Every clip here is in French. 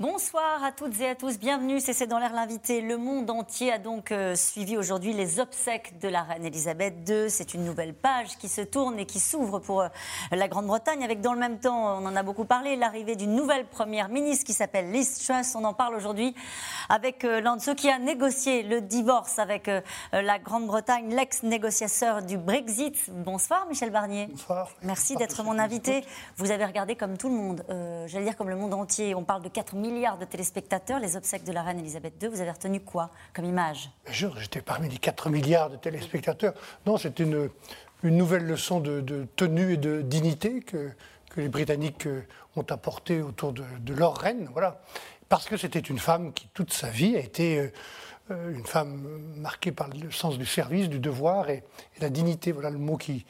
Bonsoir à toutes et à tous, bienvenue, c'est dans l'air l'invité. Le monde entier a donc euh, suivi aujourd'hui les obsèques de la reine Elisabeth II. C'est une nouvelle page qui se tourne et qui s'ouvre pour euh, la Grande-Bretagne, avec dans le même temps, on en a beaucoup parlé, l'arrivée d'une nouvelle première ministre qui s'appelle Liz Truss. On en parle aujourd'hui avec euh, l'un de ceux qui a négocié le divorce avec la Grande-Bretagne, l'ex-négociateur du Brexit. Bonsoir Michel Barnier. Bonsoir. Merci d'être mon invité. Vous avez regardé comme tout le monde, j'allais dire comme le monde entier. On parle de 4 000 milliards de téléspectateurs, les obsèques de la reine Elisabeth II. Vous avez retenu quoi comme image? Bien sûr, j'étais parmi les 4 milliards de téléspectateurs. Non, c'est une, une nouvelle leçon de, tenue et de dignité que, que les Britanniques euh, ont apportée autour de, leur reine. Voilà. Parce que c'était une femme qui, toute sa vie, a été euh, euh, une femme marquée par le sens du service, du devoir et, et la dignité. Voilà le mot qui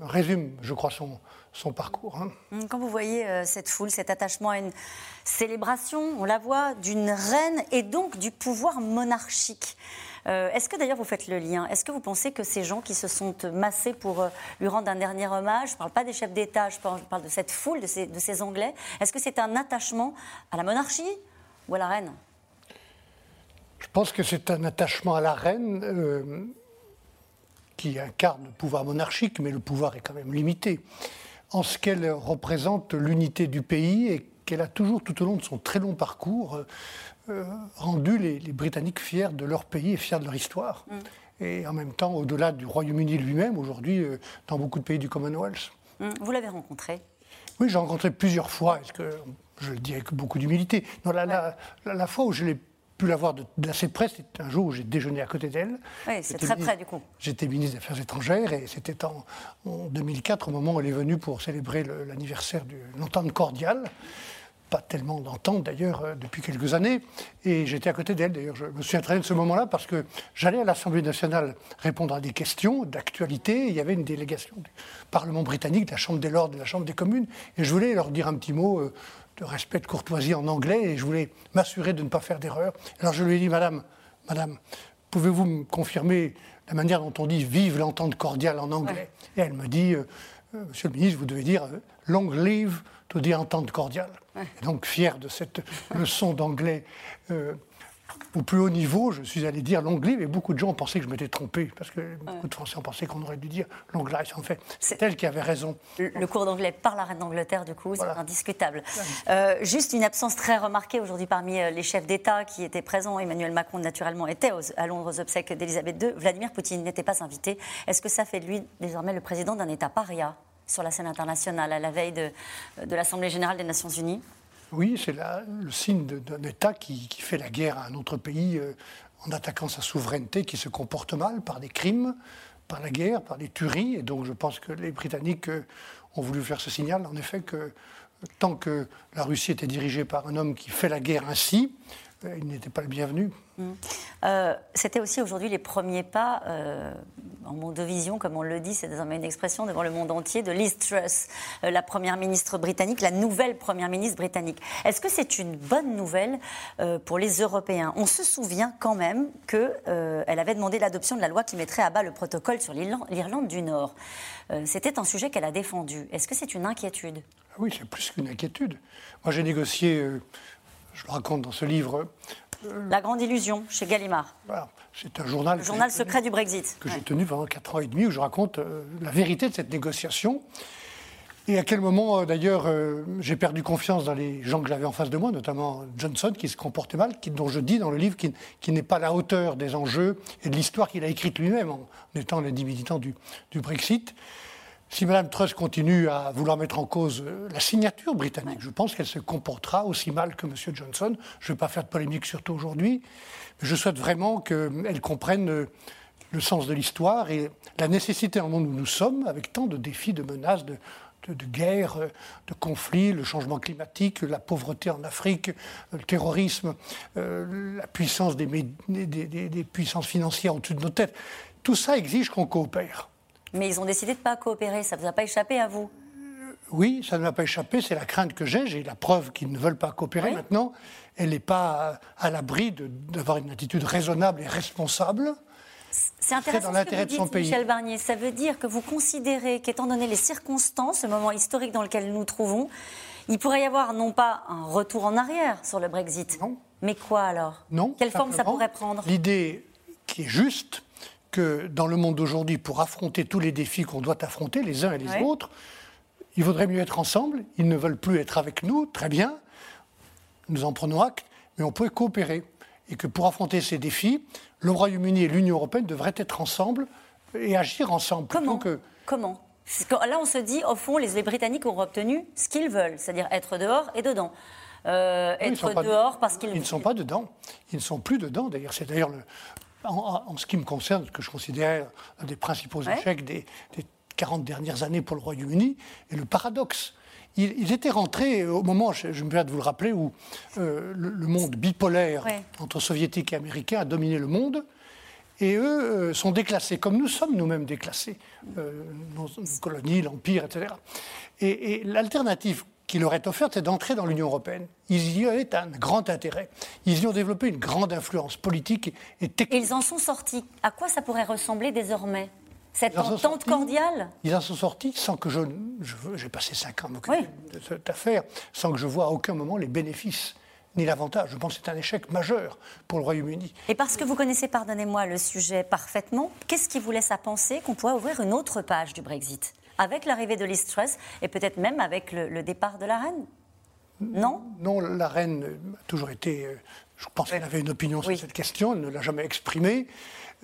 résume, je crois, son, son parcours. Hein. Quand vous voyez euh, cette foule, cet attachement à une célébration, on la voit, d'une reine et donc du pouvoir monarchique. Euh, est-ce que d'ailleurs vous faites le lien? Est-ce que vous pensez que ces gens qui se sont massés pour euh, lui rendre un dernier hommage, je ne parle pas des chefs d'État, je parle, de cette foule, de ces, de ces Anglais, est-ce que c'est un attachement à la monarchie ou à la reine? Je pense que c'est un attachement à la reine qui incarne le pouvoir monarchique, mais le pouvoir est quand même limité en ce qu'elle représente l'unité du pays et qu'elle a toujours, tout au long de son très long parcours, euh, euh, rendu les, Britanniques fiers de leur pays et fiers de leur histoire. Mm. Et en même temps, au-delà du Royaume-Uni lui-même, aujourd'hui, euh, dans beaucoup de pays du Commonwealth. Mm. Vous l'avez rencontré? Oui, j'ai rencontré plusieurs fois. Est-ce que je le dis avec beaucoup d'humilité? La, la, fois où je l'ai pu la voir d'assez près. C'était un jour où j'ai déjeuné à côté d'elle. Oui, c'est très près du coup. J'étais ministre des Affaires étrangères et c'était en, 2004, au moment où elle est venue pour célébrer l'anniversaire de l'entente cordiale. Pas tellement d'entente d'ailleurs euh, depuis quelques années. Et j'étais à côté d'elle d'ailleurs. Je me suis entraîné de ce moment-là parce que j'allais à l'Assemblée nationale répondre à des questions d'actualité. Il y avait une délégation du Parlement britannique, de la Chambre des Lords, de la Chambre des communes. Et je voulais leur dire un petit mot. Euh, de respect, de courtoisie en anglais, et je voulais m'assurer de ne pas faire d'erreur. Alors je lui ai dit, Madame, Madame, pouvez-vous me confirmer la manière dont on dit vive l'entente cordiale en anglais? Et elle me dit, euh, Monsieur le ministre, vous devez dire euh, long live to the entente cordiale. Et donc fier de cette leçon d'anglais au plus haut niveau, je suis allé dire live, et beaucoup de gens ont pensé que je m'étais trompé, parce que beaucoup de Français ont pensé qu'on aurait dû dire long live. En fait, c'est elle qui avait raison. Le, cours d'anglais par la reine d'Angleterre, du coup, c'est indiscutable. Euh, juste une absence très remarquée aujourd'hui parmi euh, les chefs d'État qui étaient présents. Emmanuel Macron, naturellement, était à Londres aux obsèques d'Elisabeth II. Vladimir Poutine n'était pas invité. Est-ce que ça fait de lui désormais le président d'un État paria sur la scène internationale à la veille de, de l'Assemblée générale des Nations unies? Oui, c'est le signe d'un État qui, fait la guerre à un autre pays euh, en attaquant sa souveraineté, qui se comporte mal par des crimes, par la guerre, par des tueries. Et donc je pense que les Britanniques euh, ont voulu faire ce signal, en effet, que tant que la Russie était dirigée par un homme qui fait la guerre ainsi, il n'était pas le bienvenu. Mmh. Euh, c'était aussi aujourd'hui les premiers pas euh, en monde de vision, comme on le dit, c'est désormais une expression devant le monde entier, de Liz Truss, la première ministre britannique, la nouvelle première ministre britannique. Est-ce que c'est une bonne nouvelle pour les Européens? On se souvient quand même qu'elle avait demandé l'adoption de la loi qui mettrait à bas le protocole sur l'Irlande du Nord. C'était un sujet qu'elle a défendu. Est-ce que c'est une inquiétude? Oui, c'est plus qu'une inquiétude. Moi, j'ai négocié je le raconte dans ce livre. Euh, la grande illusion, chez Gallimard. C'est un journal. Le journal secret du Brexit. Que j'ai tenu pendant 4 ans et demi, où je raconte euh, la vérité de cette négociation. Et à quel moment, euh, d'ailleurs, j'ai perdu confiance dans les gens que j'avais en face de moi, notamment Johnson, qui se comportait mal, qui, dont je dis dans le livre qu'il qui n'est pas à la hauteur des enjeux et de l'histoire qu'il a écrite lui-même en étant l'un des militants du, du Brexit. Si Mme Truss continue à vouloir mettre en cause euh, la signature britannique, je pense qu'elle se comportera aussi mal que M. Johnson. Je ne vais pas faire de polémique surtout aujourd'hui, mais je souhaite vraiment qu'elle comprenne euh, le sens de l'histoire et la nécessité le monde où nous sommes, avec tant de défis, de menaces, de, de, guerre, euh, de conflits, le changement climatique, la pauvreté en Afrique, le terrorisme, la puissance des, des puissances financières au-dessus de nos têtes. Tout ça exige qu'on coopère. Mais ils ont décidé de ne pas coopérer. Ça ne vous a pas échappé à vous? Oui, ça ne m'a pas échappé, c'est la crainte que j'ai. J'ai la preuve qu'ils ne veulent pas coopérer maintenant. Elle n'est pas à l'abri d'avoir une attitude raisonnable et responsable. C'est intéressant dans ce que vous dites, pays. Michel Barnier. Ça veut dire que vous considérez qu'étant donné les circonstances, le moment historique dans lequel nous nous trouvons, il pourrait y avoir non pas un retour en arrière sur le Brexit, non. mais quoi alors? Non. Quelle forme ça pourrait prendre? L'idée qui est juste, que dans le monde d'aujourd'hui, pour affronter tous les défis qu'on doit affronter, les uns et les autres, il vaudrait mieux être ensemble. Ils ne veulent plus être avec nous, très bien. Nous en prenons acte, mais on peut coopérer. Et que pour affronter ces défis, le Royaume-Uni et l'Union européenne devraient être ensemble et agir ensemble. Comment que... Comment Là, on se dit, au fond, les Britanniques auront obtenu ce qu'ils veulent, c'est-à-dire être dehors et dedans. Euh, être dehors parce qu'ils... Ils ne sont pas dedans. Ils ne sont plus dedans. D'ailleurs, c'est d'ailleurs le, en, ce qui me concerne, ce que je considère un des principaux échecs des, 40 dernières années pour le Royaume-Uni, est le paradoxe. Ils, étaient rentrés au moment, je, me permets de vous le rappeler, où euh, le, monde bipolaire entre soviétiques et américains a dominé le monde. Et eux euh, sont déclassés, comme nous sommes nous-mêmes déclassés, euh, nos, colonies, l'Empire, etc. Et, et l'alternative qui leur est offerte, c'est d'entrer dans l'Union européenne. Ils y avaient un grand intérêt. Ils y ont développé une grande influence politique et technique. Et ils en sont sortis. À quoi ça pourrait ressembler désormais cette entente cordiale? Ils en sont sortis sans que je. J'ai passé cinq ans à m'occuper de cette affaire, sans que je vois à aucun moment les bénéfices ni l'avantage. Je pense que c'est un échec majeur pour le Royaume-Uni. Et parce que vous connaissez, pardonnez-moi, le sujet parfaitement, qu'est-ce qui vous laisse à penser qu'on pourrait ouvrir une autre page du Brexit? Avec l'arrivée de Liz Truss et peut-être même avec le, départ de la reine Non? Non, la reine a toujours été. Euh, je pense qu'elle avait une opinion sur cette question, elle ne l'a jamais exprimée.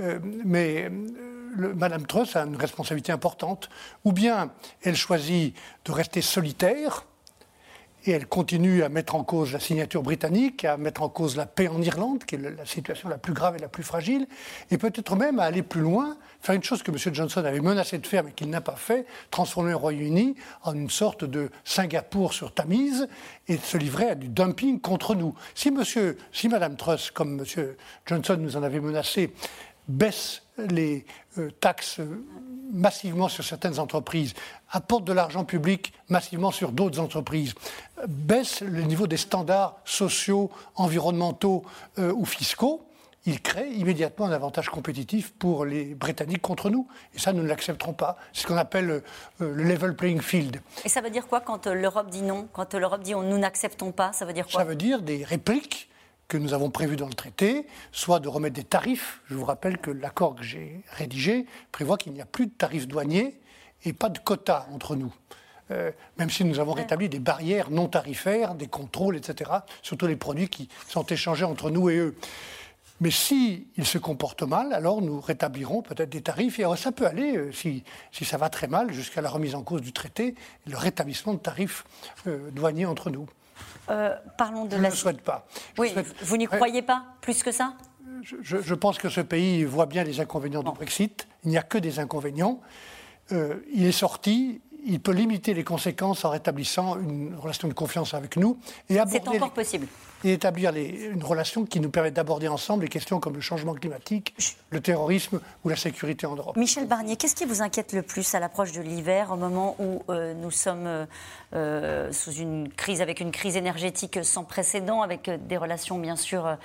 Euh, mais euh, Madame Truss a une responsabilité importante. Ou bien elle choisit de rester solitaire, et elle continue à mettre en cause la signature britannique, à mettre en cause la paix en Irlande, qui est la situation la plus grave et la plus fragile, et peut-être même à aller plus loin, faire une chose que M. Johnson avait menacé de faire mais qu'il n'a pas fait, transformer le Royaume-Uni en une sorte de Singapour sur Tamise et se livrer à du dumping contre nous. Si, monsieur, si Mme Truss, comme M. Johnson nous en avait menacé, baisse les euh, taxes massivement sur certaines entreprises, apporte de l'argent public massivement sur d'autres entreprises, baisse le niveau des standards sociaux, environnementaux euh, ou fiscaux, il crée immédiatement un avantage compétitif pour les Britanniques contre nous. Et ça, nous ne l'accepterons pas. C'est ce qu'on appelle euh, le level playing field. Et ça veut dire quoi quand l'Europe dit non? Quand l'Europe dit nous n'acceptons pas, ça veut dire quoi? Ça veut dire des répliques que nous avons prévues dans le traité, soit de remettre des tarifs. Je vous rappelle que l'accord que j'ai rédigé prévoit qu'il n'y a plus de tarifs douaniers et pas de quotas entre nous. Euh, même si nous avons rétabli des barrières non tarifaires, des contrôles, etc., sur tous les produits qui sont échangés entre nous et eux. Mais s'ils se comportent mal, alors nous rétablirons peut-être des tarifs. Et ça peut aller, euh, si, si, ça va très mal, jusqu'à la remise en cause du traité, le rétablissement de tarifs euh, douaniers entre nous. Parlons de je ne le souhaite pas. oui, vous n'y croyez pas plus que ça? Je, pense que ce pays voit bien les inconvénients du Brexit. Il n'y a que des inconvénients. il est sorti, il peut limiter les conséquences en rétablissant une relation de confiance avec nous et C'est encore possible. Et établir une relation qui nous permet d'aborder ensemble les questions comme le changement climatique, le terrorisme ou la sécurité en Europe. Michel Barnier, qu'est-ce qui vous inquiète le plus à l'approche de l'hiver, au moment où euh, nous sommes euh, euh, sous une crise, avec une crise énergétique sans précédent, avec des relations bien sûr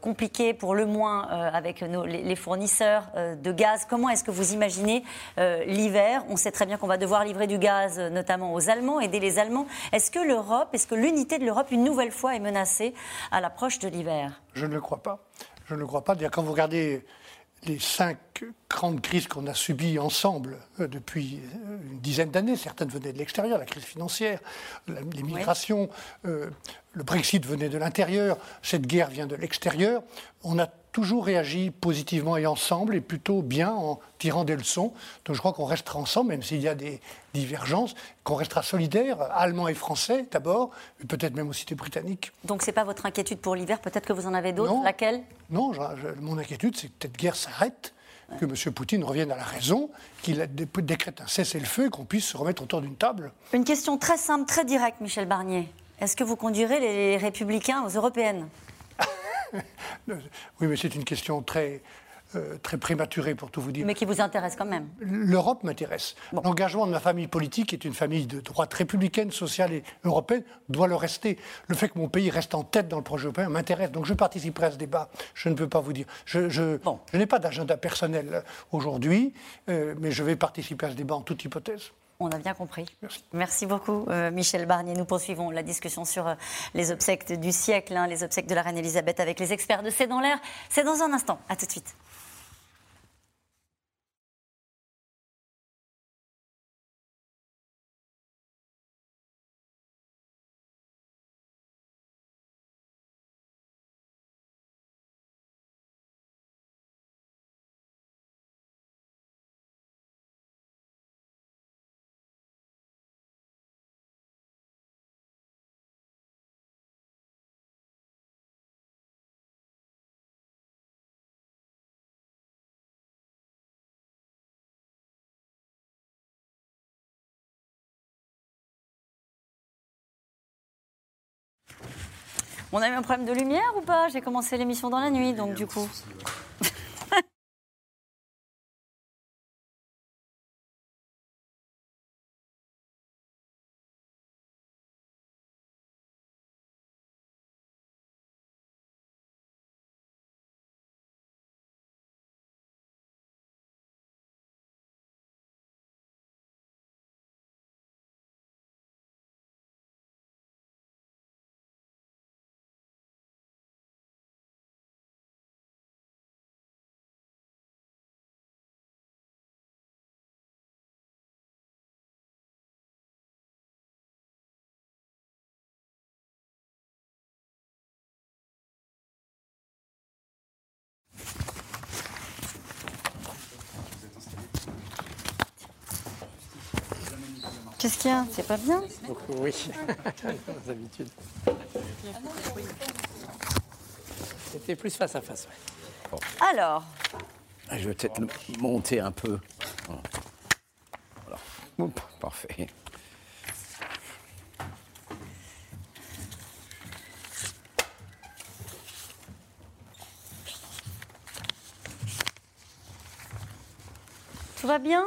compliquées, pour le moins avec les, fournisseurs de gaz? Comment est-ce que vous imaginez l'hiver? On sait très bien qu'on va devoir livrer du gaz, notamment aux Allemands, aider les Allemands. Est-ce que l'Europe, est-ce que l'unité de l'Europe, une nouvelle fois, est menacée? À l'approche de l'hiver Je ne le crois pas. Je ne le crois pas. Quand vous regardez les cinq grandes crises qu'on a subies ensemble euh, depuis euh, une dizaine d'années, certaines venaient de l'extérieur, la crise financière, les migrations, euh, le Brexit venait de l'intérieur, cette guerre vient de l'extérieur, on a toujours réagi positivement et ensemble, et plutôt bien en tirant des leçons. Donc je crois qu'on restera ensemble, même s'il y a des divergences, qu'on restera solidaires, allemands et français d'abord, peut-être même aussi des britanniques. Donc ce n'est pas votre inquiétude pour l'hiver, peut-être que vous en avez d'autres, laquelle? Non, mon inquiétude, c'est que cette guerre s'arrête, que M. Poutine revienne à la raison, qu'il décrète un cessez-le-feu et qu'on puisse se remettre autour d'une table. Une question très simple, très directe, Michel Barnier. Est-ce que vous conduirez les républicains aux européennes? Oui, mais c'est une question très euh, très prématuré pour tout vous dire. Mais qui vous intéresse quand même. L'Europe m'intéresse. L'engagement de ma famille politique est une famille de droite républicaine, sociale et européenne, doit le rester. Le fait que mon pays reste en tête dans le projet européen m'intéresse. Donc je participerai à ce débat. Je ne peux pas vous dire. Je, je, je n'ai pas d'agenda personnel aujourd'hui, euh, mais je vais participer à ce débat en toute hypothèse. On a bien compris. Merci, beaucoup, euh, Michel Barnier. Nous poursuivons la discussion sur euh, les obsèques du siècle, hein, les obsèques de la reine Elisabeth avec les experts de C'est dans l'air. C'est dans un instant. À tout de suite. On a eu un problème de lumière ou pas? J'ai commencé l'émission dans la nuit, donc du coup. Qu'est-ce qu'il y a? C'est pas bien? Oui, aux habitudes. C'était plus face à face. Alors? Ah, Je vais peut-être monter un peu. Voilà. parfait. Tout va bien?